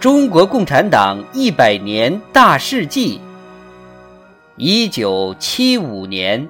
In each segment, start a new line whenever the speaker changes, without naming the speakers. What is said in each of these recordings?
中国共产党一百年大事记。一九七五年，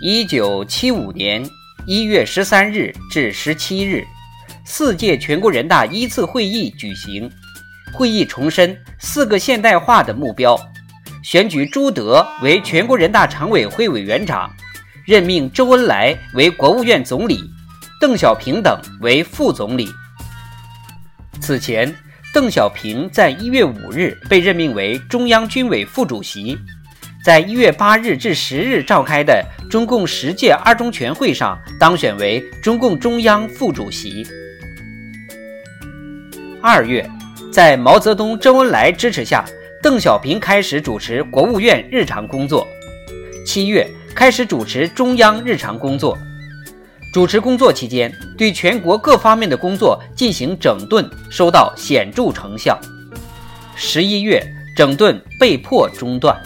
一九七五年一月十三日至十七日，四届全国人大一次会议举行。会议重申四个现代化的目标，选举朱德为全国人大常委会委员长，任命周恩来为国务院总理，邓小平等为副总理。此前，邓小平在一月五日被任命为中央军委副主席，在一月八日至十日召开的中共十届二中全会上当选为中共中央副主席。二月。在毛泽东、周恩来支持下，邓小平开始主持国务院日常工作。七月开始主持中央日常工作。主持工作期间，对全国各方面的工作进行整顿，收到显著成效。十一月，整顿被迫中断。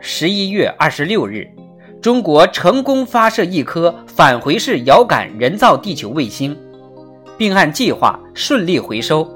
十一月二十六日。中国成功发射一颗返回式遥感人造地球卫星，并按计划顺利回收，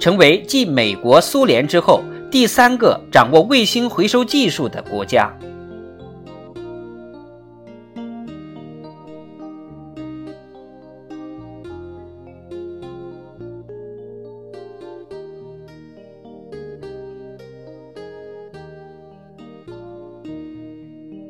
成为继美国、苏联之后第三个掌握卫星回收技术的国家。